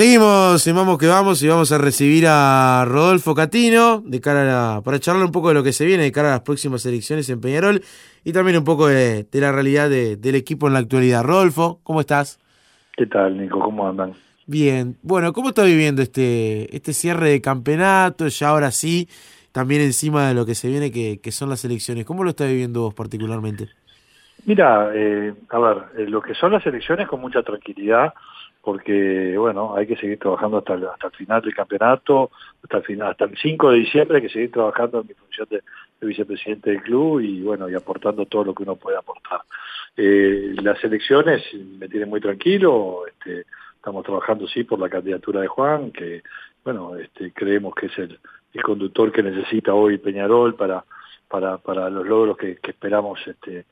Seguimos en Vamos que Vamos y vamos a recibir a Rodolfo Catino de cara a para charlar un poco de lo que se viene de cara a las próximas elecciones en Peñarol y también un poco de, la realidad del equipo en la actualidad. Rodolfo, ¿cómo estás? ¿Qué tal, Nico? ¿Cómo andan? Bien. Bueno, ¿cómo está viviendo este, este cierre de campeonato? Ya ahora sí, también encima de lo que se viene, que, son las elecciones. ¿Cómo lo está viviendo vos particularmente? Mira, eh, a ver, eh, lo que son las elecciones con mucha tranquilidad, porque bueno, hay que seguir trabajando hasta el, hasta el final del campeonato, hasta el final, hasta el 5 de diciembre hay que seguir trabajando en mi función de, vicepresidente del club y bueno, y aportando todo lo que uno puede aportar. Eh, las elecciones me tienen muy tranquilo, este, estamos trabajando sí por la candidatura de Juan, que bueno, este, creemos que es el, conductor que necesita hoy Peñarol para, para, para los logros que, esperamos este,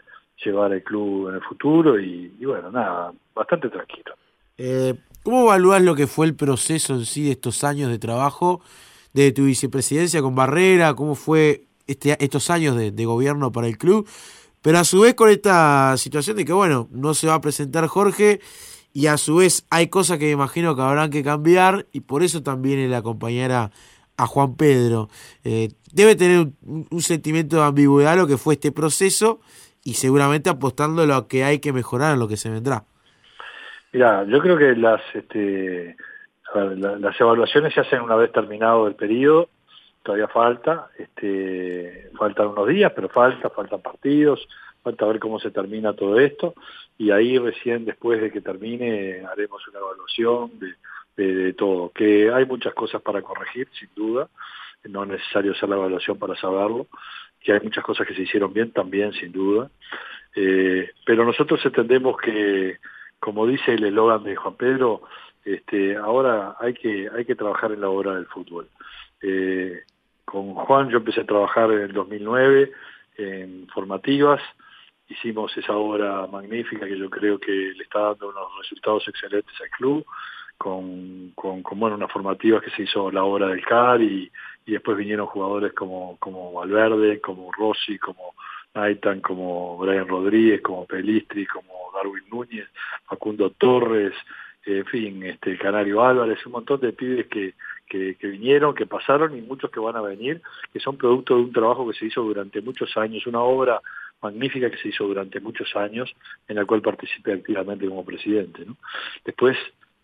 llevar el club en el futuro y bueno, nada, bastante tranquilo. Eh, ¿Cómo evalúas lo que fue el proceso en sí de estos años de trabajo de tu vicepresidencia con Barrera? ¿Cómo fue este, estos años de, gobierno para el club? Pero a su vez con esta situación de que, bueno, no se va a presentar Jorge y a su vez hay cosas que me imagino que habrán que cambiar y por eso también el acompañar a, Juan Pedro. Eh, debe tener un, sentimiento de ambigüedad lo que fue este proceso y seguramente apostando a lo que hay que mejorar en lo que se vendrá. Mira, yo creo que las, este, las evaluaciones se hacen una vez terminado el periodo, todavía falta, este, faltan unos días, pero falta, faltan partidos, falta ver cómo se termina todo esto, y ahí recién después de que termine haremos una evaluación de, de, todo, que hay muchas cosas para corregir, sin duda, no es necesario hacer la evaluación para saberlo, que hay muchas cosas que se hicieron bien también, sin duda, eh, pero nosotros entendemos que como dice el eslogan de Juan Pedro, este, ahora hay que, hay que trabajar en la obra del fútbol. Eh, con Juan yo empecé a trabajar en el 2009 en formativas, hicimos esa obra magnífica que yo creo que le está dando unos resultados excelentes al club, con, con, bueno, unas formativas que se hizo la obra del CAR y, y después vinieron jugadores como, como Valverde, como Rossi, como Naitan, como Brian Rodríguez, como Pelistri, como Darwin Núñez, Facundo Torres, en fin, este Canario Álvarez, un montón de pibes que, que, vinieron, que pasaron y muchos que van a venir, que son producto de un trabajo que se hizo durante muchos años, una obra magnífica que se hizo durante muchos años, en la cual participé activamente como presidente. Después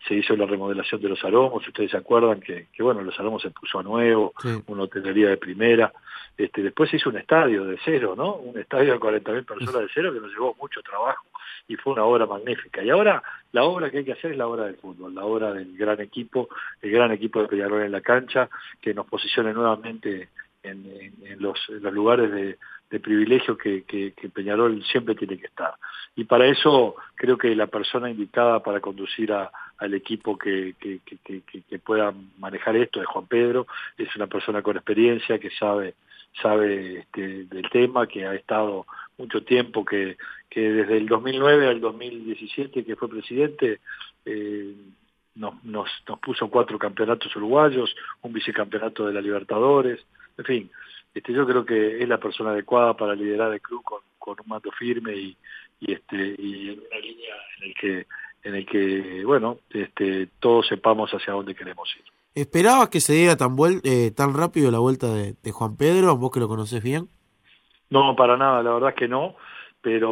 se hizo la remodelación de los aromos, ustedes se acuerdan que, que bueno, los aromos se puso a nuevo, una hotelería de primera, este, después se hizo un estadio de cero, ¿no? Un estadio de 40.000 personas de cero que nos llevó mucho trabajo y fue una obra magnífica. Y ahora la obra que hay que hacer es la obra del fútbol, la obra del gran equipo, el gran equipo de Peñarol en la cancha, que nos posicione nuevamente en, los, lugares de, privilegio que, Peñarol siempre tiene que estar. Y para eso creo que la persona indicada para conducir al equipo que, que, pueda manejar esto es Juan Pedro, es una persona con experiencia que sabe sabe este, del tema, que ha estado mucho tiempo, que, que desde el 2009 al 2017 que fue presidente, eh, nos, nos, nos puso cuatro campeonatos uruguayos, un vicecampeonato de la Libertadores, en fin, este, yo creo que es la persona adecuada para liderar el club con, con un mando firme y, y este y en una línea en el que en el que bueno este todos sepamos hacia dónde queremos ir. ¿Esperabas que se diera tan, eh, tan rápido la vuelta de, Juan Pedro, vos que lo conocés bien? No, para nada, la verdad es que no, pero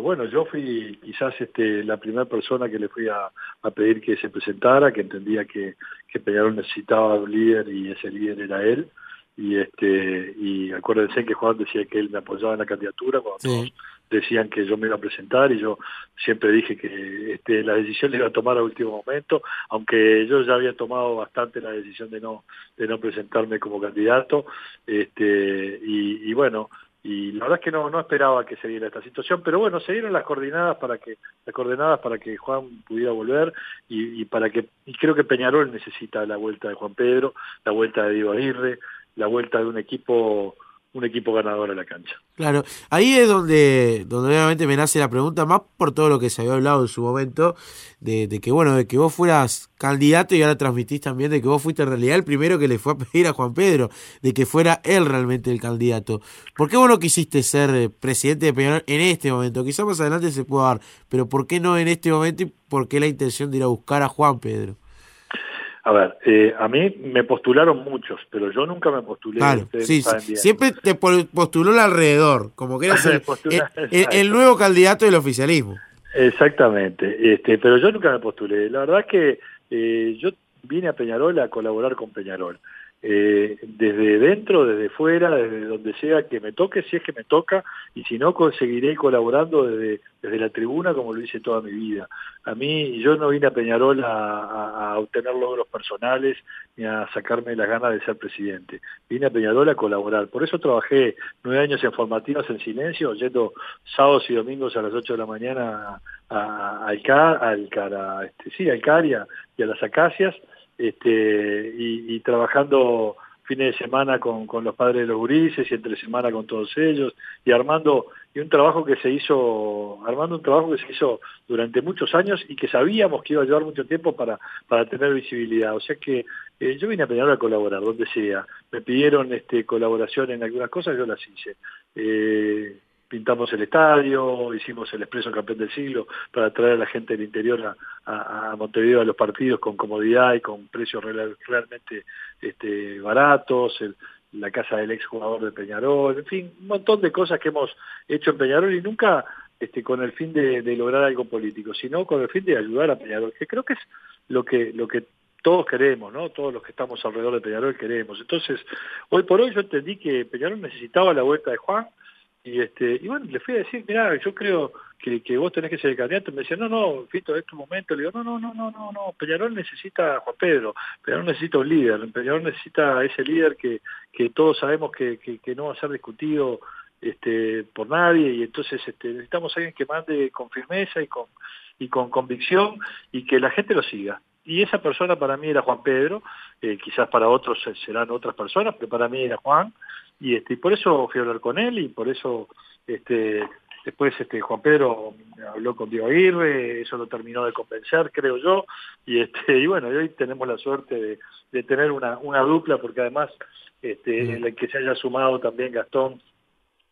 bueno, yo fui quizás este, la primera persona que le fui a, pedir que se presentara, que entendía que, que Peñarol necesitaba un líder y ese líder era él. Y este y acuérdense que Juan decía que él me apoyaba en la candidatura cuando decían que yo me iba a presentar y yo siempre dije que este, la decisión la iba a tomar a último momento, aunque yo ya había tomado bastante la decisión de no de no presentarme como candidato este y, bueno y la verdad es que no no esperaba que se diera esta situación pero bueno se dieron las coordinadas para que las coordenadas para que Juan pudiera volver y, y para que y creo que Peñarol necesita la vuelta de Juan Pedro la vuelta de Diego Aguirre la vuelta de un equipo un equipo ganador a la cancha. Claro, ahí es donde, donde obviamente me nace la pregunta, más por todo lo que se había hablado en su momento, de, que bueno, de que vos fueras candidato y ahora transmitís también de que vos fuiste en realidad el primero que le fue a pedir a Juan Pedro, de que fuera él realmente el candidato. ¿Por qué vos no quisiste ser eh, presidente de Peñarol en este momento? Quizás más adelante se pueda dar, pero ¿por qué no en este momento y por qué la intención de ir a buscar a Juan Pedro? A ver, eh, a mí me postularon muchos, pero yo nunca me postulé. Claro, sí, siempre te postuló el alrededor, como que eras el, nuevo candidato del oficialismo. Exactamente, este, pero yo nunca me postulé. La verdad es que eh, yo vine a Peñarol a colaborar con Peñarol eh, desde dentro, desde fuera, desde donde sea que me toque, si es que me toca, y si no, conseguiré colaborando desde, desde la tribuna como lo hice toda mi vida. A mí, yo no vine a Peñarol a, a, obtener logros personales ni a sacarme las ganas de ser presidente. Vine a Peñarol a colaborar. Por eso trabajé nueve años en formativas en silencio, yendo sábados y domingos a las ocho de la mañana a, a, a, este, sí, a Alcaria y a las Acacias, este, y, trabajando fines de semana con, con, los padres de los gurises y entre semana con todos ellos y armando y un trabajo que se hizo armando un trabajo que se hizo durante muchos años y que sabíamos que iba a llevar mucho tiempo para para tener visibilidad. O sea que eh, yo vine a pedir a colaborar donde sea. Me pidieron este colaboración en algunas cosas yo las hice. Eh, pintamos el estadio, hicimos el expreso campeón del siglo para traer a la gente del interior a, Montevideo a los partidos con comodidad y con precios realmente este, baratos, la casa del ex jugador de Peñarol, en fin, un montón de cosas que hemos hecho en Peñarol y nunca este, con el fin de, lograr algo político, sino con el fin de ayudar a Peñarol, que creo que es lo que, lo que todos queremos, ¿no? Todos los que estamos alrededor de Peñarol queremos. Entonces, hoy por hoy yo entendí que Peñarol necesitaba la vuelta de Juan, y este y bueno, le fui a decir, mira, yo creo que, vos tenés que ser el candidato. Me decía, no, no, Fito, en este momento. Le digo, no, no, no, no, no, no. Peñarol necesita a Juan Pedro. Peñarol necesita un líder. Peñarol necesita ese líder que, que todos sabemos que, que, no va a ser discutido este, por nadie. Y entonces este, necesitamos a alguien que mande con firmeza y con, y con convicción y que la gente lo siga. Y esa persona para mí era Juan Pedro, eh, quizás para otros serán otras personas, pero para mí era Juan y este y por eso fui a hablar con él y por eso este después este Juan Pedro habló con Diego Aguirre eso lo terminó de convencer creo yo y este y bueno hoy tenemos la suerte de, tener una, una dupla porque además este el que se haya sumado también Gastón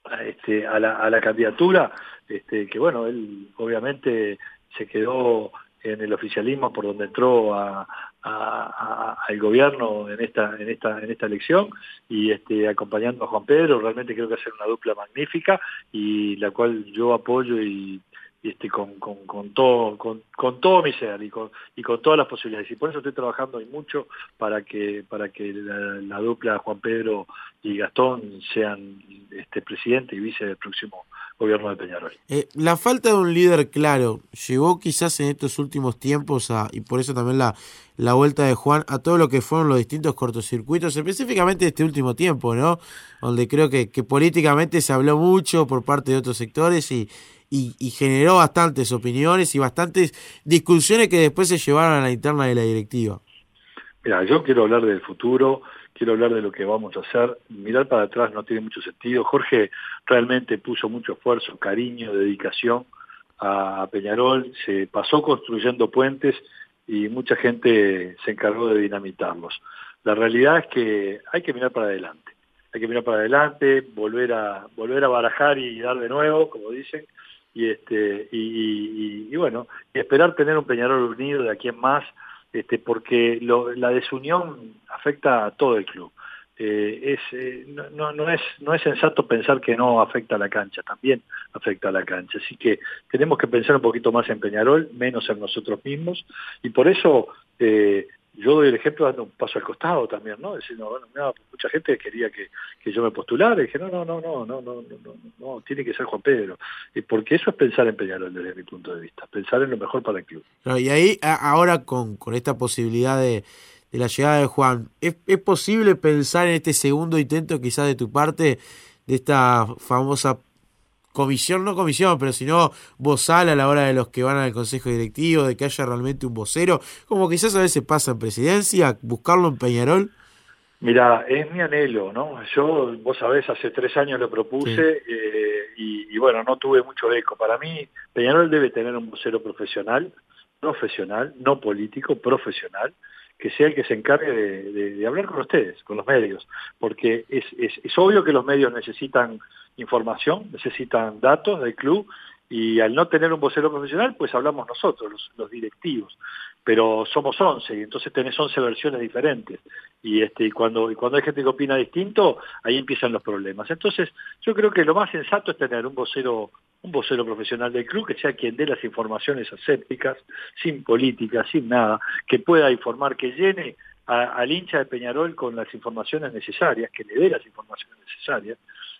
a, este a la, a la candidatura este que bueno él obviamente se quedó en el oficialismo por donde entró a, al gobierno en esta en esta en esta elección y este acompañando a Juan Pedro. Realmente creo que hacer una dupla magnífica y la cual yo apoyo y, este con, con, con todo con, con, todo mi ser y con y con todas las posibilidades y por eso estoy trabajando y mucho para que para que la, dupla Juan Pedro y Gastón sean este presidente y vice del próximo gobierno de Peñarol. Eh, la falta de un líder claro llevó quizás en estos últimos tiempos a, y por eso también la, la vuelta de Juan a todo lo que fueron los distintos cortocircuitos, específicamente este último tiempo, ¿no? Donde creo que, que políticamente se habló mucho por parte de otros sectores y, y, generó bastantes opiniones y bastantes discusiones que después se llevaron a la interna de la directiva. Mira, yo quiero hablar del futuro, quiero hablar de lo que vamos a hacer. Mirar para atrás no tiene mucho sentido. Jorge realmente puso mucho esfuerzo, cariño, dedicación a Peñarol, se pasó construyendo puentes y mucha gente se encargó de dinamitarlos. La realidad es que hay que mirar para adelante. Hay que mirar para adelante, volver a volver a barajar y dar de nuevo, como dicen, y este y, bueno, y esperar tener un Peñarol unido de aquí en más este, porque la desunión afecta a todo el club. Eh, es, eh, no, no, es, no es sensato pensar que no afecta a la cancha, también afecta a la cancha. Así que tenemos que pensar un poquito más en Peñarol, menos en nosotros mismos, y por eso eh, yo doy el ejemplo dando un paso al costado también, ¿no? Diciendo, bueno, mucha gente quería que, que, yo me postulara, y dije, no, no, no, no, no, no, no, no, tiene que ser Juan Pedro. Porque eso es pensar en Peñarol desde mi punto de vista, pensar en lo mejor para el club. y ahí, ahora con, con esta posibilidad de, de la llegada de Juan, ¿es, ¿es posible pensar en este segundo intento quizás de tu parte de esta famosa comisión, no comisión, pero sino vozal a la hora de los que van al consejo directivo, de que haya realmente un vocero, como quizás a veces pasa en presidencia, buscarlo en Peñarol? Mira, es mi anhelo, ¿no? Yo, vos sabés, hace tres años lo propuse eh, y, bueno, no tuve mucho eco. Para mí, Peñarol debe tener un vocero profesional, profesional, no político, profesional, que sea el que se encargue de, hablar con ustedes, con los medios, porque es, es, es obvio que los medios necesitan información, necesitan datos del club y al no tener un vocero profesional, pues hablamos nosotros, los, directivos. pero somos 11 y entonces tenés 11 versiones diferentes y este y cuando y cuando hay gente que opina distinto ahí empiezan los problemas entonces yo creo que lo más sensato es tener un vocero un vocero profesional del club que sea quien dé las informaciones asépticas sin política sin nada que pueda informar que llene al hincha de Peñarol con las informaciones necesarias que le dé las informaciones necesarias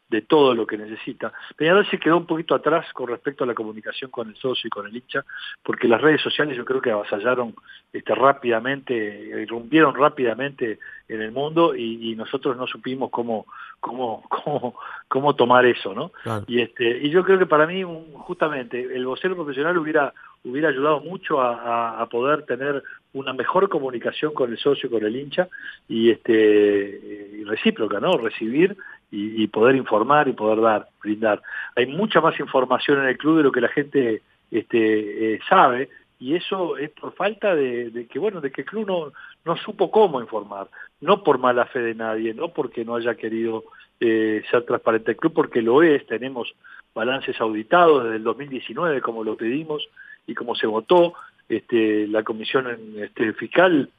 de todo lo que necesita. Peñarol se quedó un poquito atrás con respecto a la comunicación con el socio y con el hincha, porque las redes sociales yo creo que avasallaron este, rápidamente, irrumpieron rápidamente en el mundo y, nosotros no supimos cómo, cómo, cómo, cómo tomar eso, ¿no? Y, este, y yo creo que para mí, justamente, el vocero profesional hubiera hubiera ayudado mucho a, poder tener una mejor comunicación con el socio, con el hincha y este y recíproca, ¿no? Recibir y, poder informar y poder dar, brindar. Hay mucha más información en el club de lo que la gente este, eh, sabe y eso es por falta de, que bueno de que el club no, no supo cómo informar. No por mala fe de nadie no porque no haya querido eh, ser transparente el club porque lo es. Tenemos balances auditados desde el 2019 como lo pedimos y como se votó. Este, la comisión este, fiscal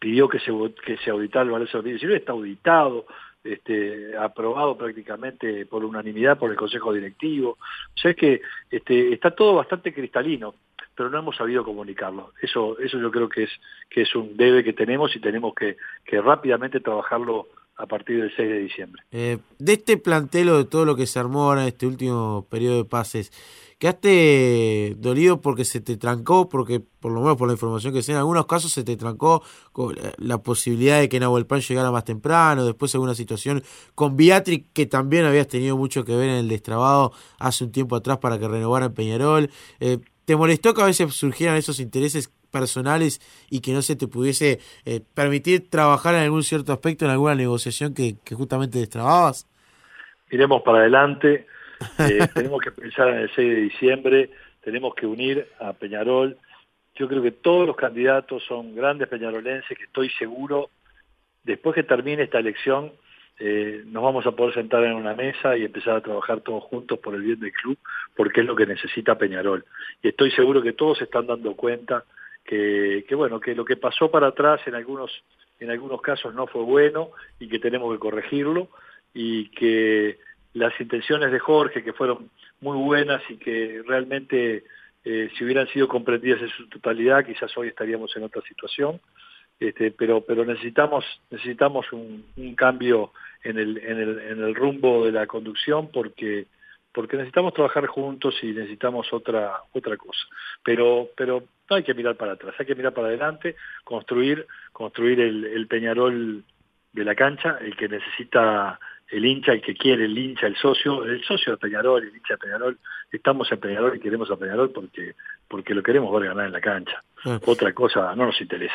pidió que se que se auditara el balance 2019 está auditado este, aprobado prácticamente por unanimidad por el Consejo Directivo. O sea, es que este, está todo bastante cristalino, pero no hemos sabido comunicarlo. Eso, eso yo creo que es, que es un debe que tenemos y tenemos que, que rápidamente trabajarlo a partir del 6 de diciembre. Eh, de este plantelo, de todo lo que se armó ahora en este último periodo de pases, ¿quedaste dolido porque se te trancó? Porque, por lo menos por la información que sé, en algunos casos se te trancó la posibilidad de que Nahuel Pan llegara más temprano, después alguna situación con Beatriz, que también habías tenido mucho que ver en el destrabado hace un tiempo atrás para que renovara en Peñarol. Eh, ¿Te molestó que a veces surgieran esos intereses personales y que no se te pudiese eh, permitir trabajar en algún cierto aspecto, en alguna negociación que, justamente destrababas? Iremos para adelante, eh, tenemos que pensar en el 6 de diciembre, tenemos que unir a Peñarol. Yo creo que todos los candidatos son grandes peñarolenses que estoy seguro, después que termine esta elección, eh, nos vamos a poder sentar en una mesa y empezar a trabajar todos juntos por el bien del club, porque es lo que necesita Peñarol. Y estoy seguro que todos se están dando cuenta que, bueno, que lo que pasó para atrás en algunos, en algunos casos no fue bueno y que tenemos que corregirlo y que las intenciones de Jorge, que fueron muy buenas y que realmente eh, si hubieran sido comprendidas en su totalidad, quizás hoy estaríamos en otra situación. Este, pero pero necesitamos necesitamos un, un cambio en el, en el en el rumbo de la conducción porque porque necesitamos trabajar juntos y necesitamos otra otra cosa. Pero pero no hay que mirar para atrás, hay que mirar para adelante, construir construir el, el Peñarol de la cancha, el que necesita el hincha, el que quiere, el hincha, el socio, el socio de Peñarol, el hincha de Peñarol, estamos en Peñarol y queremos a Peñarol porque, porque lo queremos ver ganar en la cancha. Ah. Otra cosa no nos interesa.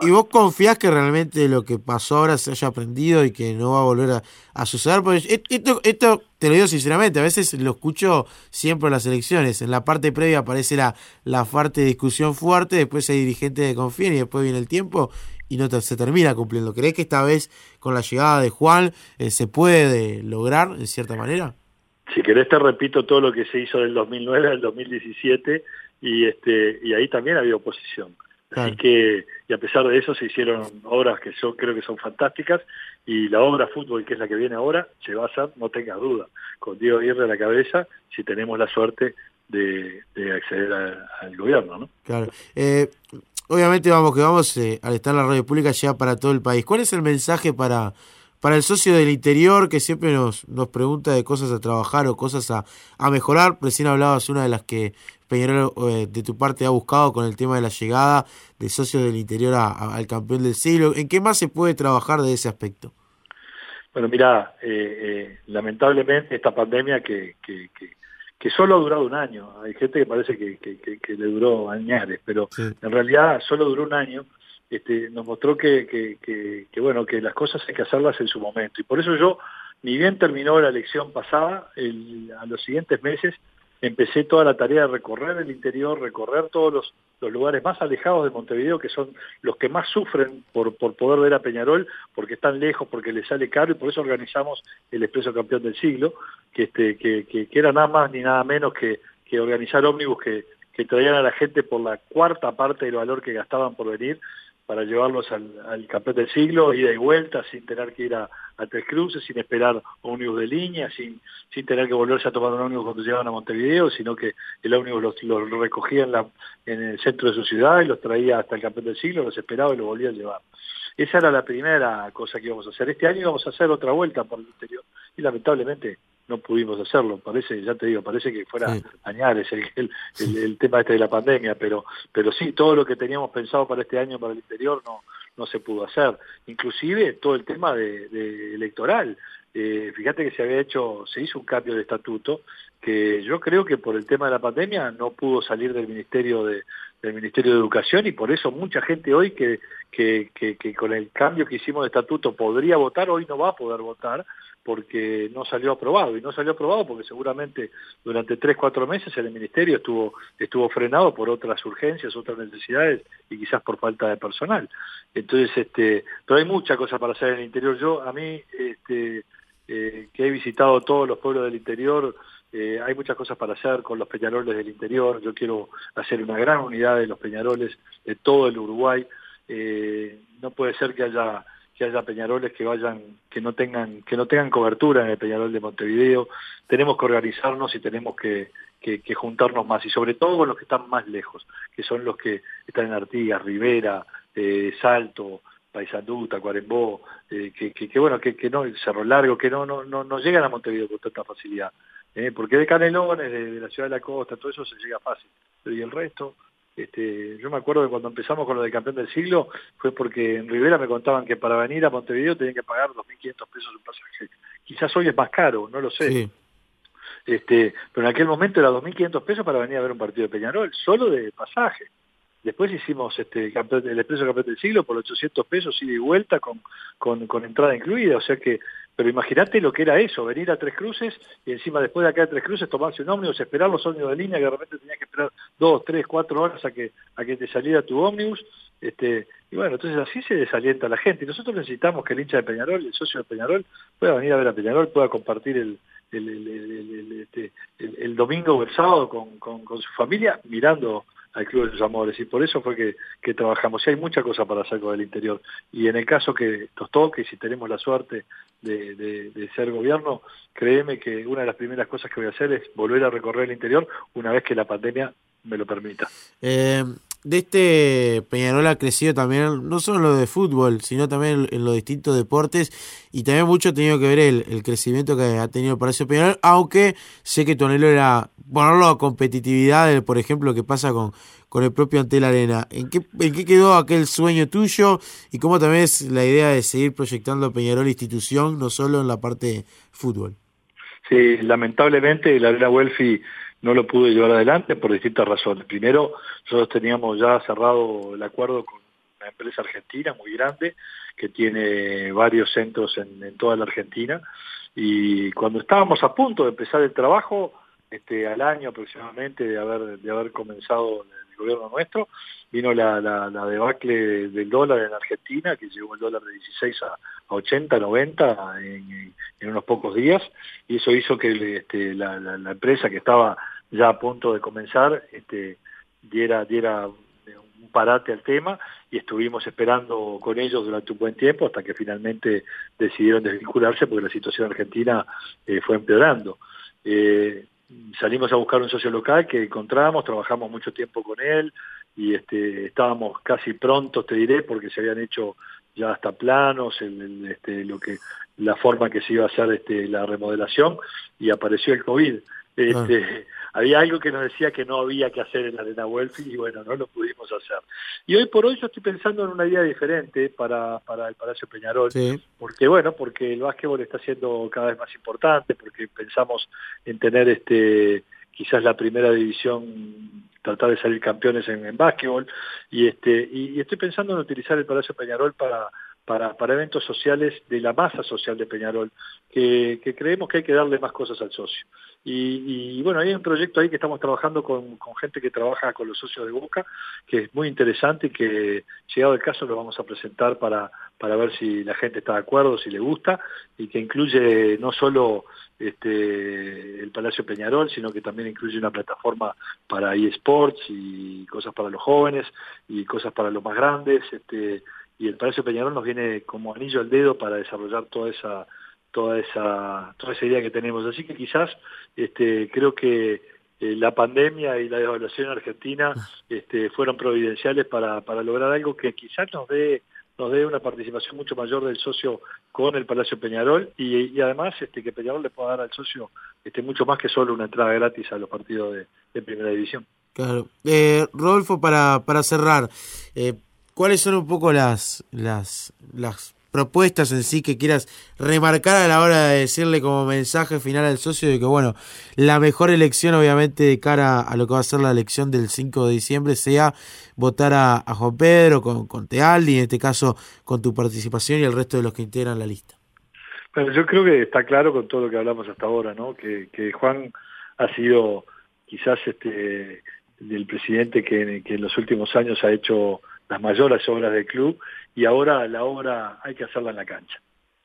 Y, vos confías que realmente lo que pasó ahora se haya aprendido y que no va a volver a, suceder? Porque esto, esto te lo digo sinceramente, a veces lo escucho siempre en las elecciones. En la parte previa aparece la, la parte de discusión fuerte, después hay dirigentes que confían y después viene el tiempo y no se termina cumpliendo. ¿Crees que esta vez con la llegada de Juan eh, se puede lograr en cierta manera? Si querés te repito todo lo que se hizo del 2009 al 2017 y este y ahí también había oposición. Así que, y a pesar de eso se hicieron obras que yo creo que son fantásticas y la obra fútbol, que es la que viene ahora, se va a hacer, no tenga duda, con Diego Aguirre a la cabeza, si tenemos la suerte de, acceder al gobierno, ¿no? Claro. Eh, obviamente vamos que vamos eh, al estar la radio pública ya para todo el país. ¿Cuál es el mensaje para, para el socio del interior que siempre nos, nos pregunta de cosas a trabajar o cosas a, mejorar? Recién hablabas una de las que Peñarol eh, de tu parte ha buscado con el tema de la llegada de socios del interior al campeón del siglo. ¿En qué más se puede trabajar de ese aspecto? Bueno, mira, eh, lamentablemente esta pandemia que, que, que que solo ha durado un año. Hay gente que parece que, que, le duró años, pero en realidad solo duró un año. Este, nos mostró que, que, bueno que las cosas hay que hacerlas en su momento. Y por eso yo, ni bien terminó la elección pasada, el, a los siguientes meses empecé toda la tarea de recorrer el interior, recorrer todos los, lugares más alejados de Montevideo, que son los que más sufren por, poder ver a Peñarol, porque están lejos, porque les sale caro, y por eso organizamos el Expreso Campeón del Siglo, que, este, que, que, era nada más ni nada menos que, que organizar ómnibus que, que traían a la gente por la cuarta parte del valor que gastaban por venir para llevarlos al, campeón del siglo, ida y vuelta, sin tener que ir a, Tres Cruces, sin esperar ómnibus de línea, sin, sin tener que volverse a tomar un ómnibus cuando llegaban a Montevideo, sino que el ómnibus los, los recogía en, la, en el centro de su ciudad y los traía hasta el campeón del siglo, los esperaba y los volvía a llevar. Esa era la primera cosa que íbamos a hacer. Este año íbamos a hacer otra vuelta por el interior y lamentablemente no pudimos hacerlo. Parece, ya te digo, parece que fuera añares el, el, tema este de la pandemia, pero, pero sí, todo lo que teníamos pensado para este año para el interior no, no se pudo hacer. Inclusive todo el tema de, electoral. Eh, fíjate que se había hecho, se hizo un cambio de estatuto que yo creo que por el tema de la pandemia no pudo salir del Ministerio de, del Ministerio de Educación y por eso mucha gente hoy que, que, que, que con el cambio que hicimos de estatuto podría votar, hoy no va a poder votar porque no salió aprobado y no salió aprobado porque seguramente durante tres cuatro meses el ministerio estuvo estuvo frenado por otras urgencias otras necesidades y quizás por falta de personal. Entonces este pero hay mucha cosa para hacer en el interior. Yo a mí este eh, que he visitado todos los pueblos del interior eh, hay muchas cosas para hacer con los peñaroles del interior. Yo quiero hacer una gran unidad de los peñaroles de todo el Uruguay. Eh, no puede ser que haya que haya peñaroles que vayan, que no tengan, que no tengan cobertura en el Peñarol de Montevideo. Tenemos que organizarnos y tenemos que, que, juntarnos más, y sobre todo con los que están más lejos, que son los que están en Artigas, Rivera, eh, Salto, Paysandú, Tacuarembó, eh, que, que, bueno, que, que no, Cerro Largo, que no, no, no, no llegan a Montevideo con tanta facilidad. Eh, porque de Canelones, de, de, la ciudad de la costa, todo eso se llega fácil. Pero y el resto, este, yo me acuerdo que cuando empezamos con lo de campeón del siglo fue porque en Rivera me contaban que para venir a Montevideo tenían que pagar 2.500 pesos un pasaje. Quizás hoy es más caro, no lo sé. Este, pero en aquel momento era 2.500 pesos para venir a ver un partido de Peñarol, solo de pasaje. Después hicimos este el expreso campeón del siglo por 800 pesos ida y vuelta con, con, con entrada incluida, o sea que pero imagínate lo que era eso, venir a Tres Cruces y encima después de acá a Tres Cruces tomarse un ómnibus, esperar los ómnibus de línea, que de repente tenías que esperar dos, tres, cuatro horas a que, a que te saliera tu ómnibus. Este, y bueno, entonces así se desalienta la gente. Y nosotros necesitamos que el hincha de Peñarol, el socio de Peñarol, pueda venir a ver a Peñarol, pueda compartir el, el, el, este, el domingo o el sábado con, con su familia mirando al Club de sus Amores y por eso fue que, que trabajamos. Y hay mucha cosa para hacer con el interior. Y en el caso que nos toque, si tenemos la suerte de, de, ser gobierno, créeme que una de las primeras cosas que voy a hacer es volver a recorrer el interior una vez que la pandemia me lo permita. Eh, de este Peñarol ha crecido también, no solo en lo de fútbol, sino también en los distintos deportes, y también mucho ha tenido que ver el, crecimiento que ha tenido para ese Peñarol, aunque sé que tu anhelo era ponerlo a competitividad, por ejemplo, que pasa con, con el propio Antel Arena. ¿En qué, ¿En qué quedó aquel sueño tuyo y cómo también es la idea de seguir proyectando Peñarol institución, no solo en la parte fútbol? Sí, lamentablemente la Arena Welfi no lo pude llevar adelante por distintas razones. Primero, nosotros teníamos ya cerrado el acuerdo con una empresa argentina muy grande que tiene varios centros en, toda la Argentina y cuando estábamos a punto de empezar el trabajo, este, al año aproximadamente de haber, de haber comenzado gobierno nuestro, vino la, la, la debacle del dólar en Argentina, que llegó el dólar de 16 a, 80, 90 en, unos pocos días, y eso hizo que este, la, la, empresa que estaba ya a punto de comenzar este, diera, diera un parate al tema y estuvimos esperando con ellos durante un buen tiempo hasta que finalmente decidieron desvincularse porque la situación argentina eh, fue empeorando. Eh, salimos a buscar un socio local que encontramos, trabajamos mucho tiempo con él y este, estábamos casi prontos, te diré, porque se habían hecho ya hasta planos, el, este, lo que, la forma que se iba a hacer este, la remodelación y apareció el COVID. Este, había algo que nos decía que no había que hacer en la Arena Welfi y bueno, no lo pudimos hacer. Y hoy por hoy yo estoy pensando en una idea diferente para, para el Palacio Peñarol, porque bueno, porque el básquetbol está siendo cada vez más importante, porque pensamos en tener este quizás la primera división tratar de salir campeones en, en básquetbol y este y, estoy pensando en utilizar el Palacio Peñarol para para, para eventos sociales de la masa social de Peñarol, que, creemos que hay que darle más cosas al socio. Y, bueno, hay un proyecto ahí que estamos trabajando con, gente que trabaja con los socios de Boca, que es muy interesante y que, llegado el caso, lo vamos a presentar para, para ver si la gente está de acuerdo, si le gusta, y que incluye no solo este, el Palacio Peñarol, sino que también incluye una plataforma para eSports y cosas para los jóvenes y cosas para los más grandes. Este, y el Palacio Peñarol nos viene como anillo al dedo para desarrollar toda esa toda esa toda esa idea que tenemos. Así que quizás este, creo que eh, la pandemia y la devaluación en Argentina este, fueron providenciales para, para lograr algo que quizás nos dé nos dé una participación mucho mayor del socio con el Palacio Peñarol y, además este, que Peñarol le pueda dar al socio este, mucho más que solo una entrada gratis a los partidos de, Primera División. Claro. Eh, Rodolfo, para, para cerrar, eh, ¿cuáles son un poco las, las, las propuestas en sí que quieras remarcar a la hora de decirle como mensaje final al socio de que, bueno, la mejor elección obviamente de cara a lo que va a ser la elección del 5 de diciembre sea votar a, Juan Pedro con, con Tealdi, en este caso con tu participación y el resto de los que integran la lista? Bueno, yo creo que está claro con todo lo que hablamos hasta ahora, ¿no? Que, que Juan ha sido quizás este el presidente que, que en los últimos años ha hecho las mayores obras del club y ahora la obra hay que hacerla en la cancha.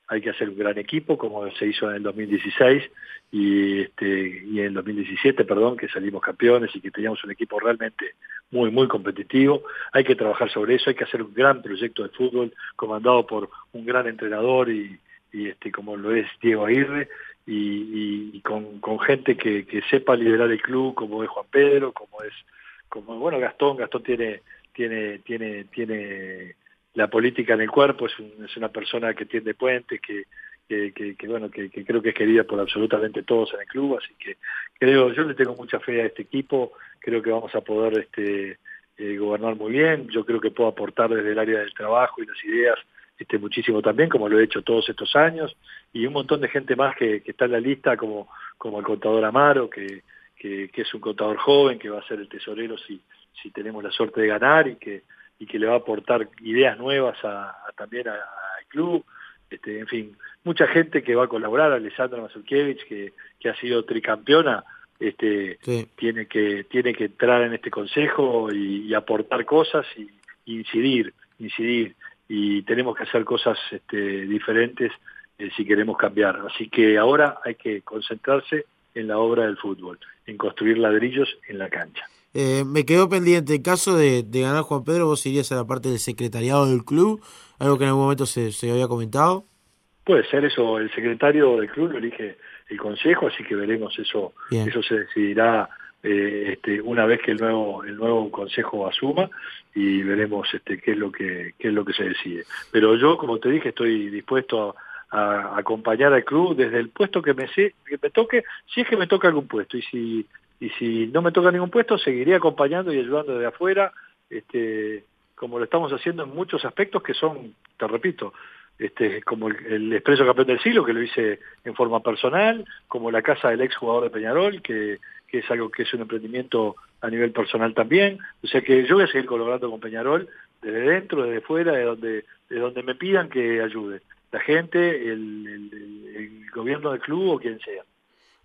Hay que hacer un gran equipo como se hizo en el 2016 y, este, y en el 2017, perdón, que salimos campeones y que teníamos un equipo realmente muy, muy competitivo. Hay que trabajar sobre eso, hay que hacer un gran proyecto de fútbol comandado por un gran entrenador y, y este, como lo es Diego Aguirre y, con, gente que, que sepa liderar el club como es Juan Pedro, como es como bueno Gastón, Gastón tiene tiene, tiene, tiene la política en el cuerpo, es, es una persona que tiende puentes, que, que, bueno, que, creo que es querida por absolutamente todos en el club, así que creo, yo le tengo mucha fe a este equipo, creo que vamos a poder este, eh, gobernar muy bien, yo creo que puedo aportar desde el área del trabajo y las ideas este, muchísimo también, como lo he hecho todos estos años, y un montón de gente más que, que está en la lista, como, como el contador Amaro, que, que, es un contador joven, que va a ser el tesorero si, si tenemos la suerte de ganar y que, y que le va a aportar ideas nuevas a, también al club. Este, en fin, mucha gente que va a colaborar, Alessandra Mazurkiewicz, que, que ha sido tricampeona, este, tiene, que, tiene que entrar en este consejo y, aportar cosas y, incidir, incidir. Y tenemos que hacer cosas este, diferentes eh, si queremos cambiar. Así que ahora hay que concentrarse en la obra del fútbol, en construir ladrillos en la cancha. Eh, me quedó pendiente, en caso de, ganar Juan Pedro, vos irías a la parte del secretariado del club, algo que en algún momento se, había comentado. Puede ser eso, el secretario del club lo elige el consejo, así que veremos eso, eso se decidirá eh, este, una vez que el nuevo el nuevo consejo asuma y veremos este, qué es lo que qué es lo que se decide. Pero yo, como te dije, estoy dispuesto a, a acompañar al club desde el puesto que me que me toque, si es que me toca algún puesto y si y si no me toca ningún puesto, seguiré acompañando y ayudando desde afuera, este, como lo estamos haciendo en muchos aspectos que son, te repito, este, como el, expreso campeón del siglo, que lo hice en forma personal, como la casa del ex jugador de Peñarol, que, que es algo que es un emprendimiento a nivel personal también. O sea que yo voy a seguir colaborando con Peñarol desde dentro, desde fuera, de donde, de donde me pidan que ayude. La gente, el, gobierno del club o quien sea.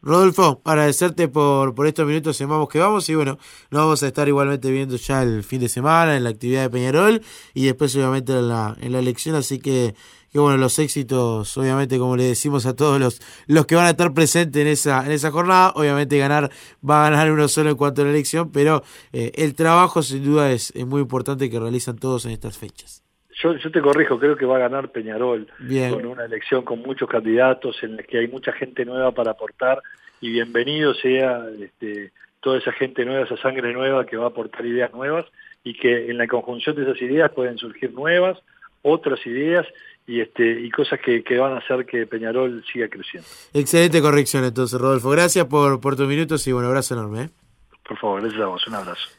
Rodolfo, agradecerte por, por estos minutos en Vamos que Vamos y bueno, nos vamos a estar igualmente viendo ya el fin de semana en la actividad de Peñarol y después obviamente en la, en la elección, así que, que bueno, los éxitos, obviamente como le decimos a todos los, los que van a estar presentes en esa, en esa jornada, obviamente ganar va a ganar uno solo en cuanto a la elección, pero eh, el trabajo sin duda es, es muy importante que realizan todos en estas fechas. Yo, yo, te corrijo, creo que va a ganar Peñarol con una elección con muchos candidatos en la que hay mucha gente nueva para aportar y bienvenido sea este, toda esa gente nueva, esa sangre nueva que va a aportar ideas nuevas y que en la conjunción de esas ideas pueden surgir nuevas, otras ideas y este y cosas que, que van a hacer que Peñarol siga creciendo. Excelente corrección entonces, Rodolfo. Gracias por, por tus minutos y un abrazo enorme. ¿eh? Por favor, les damos un abrazo.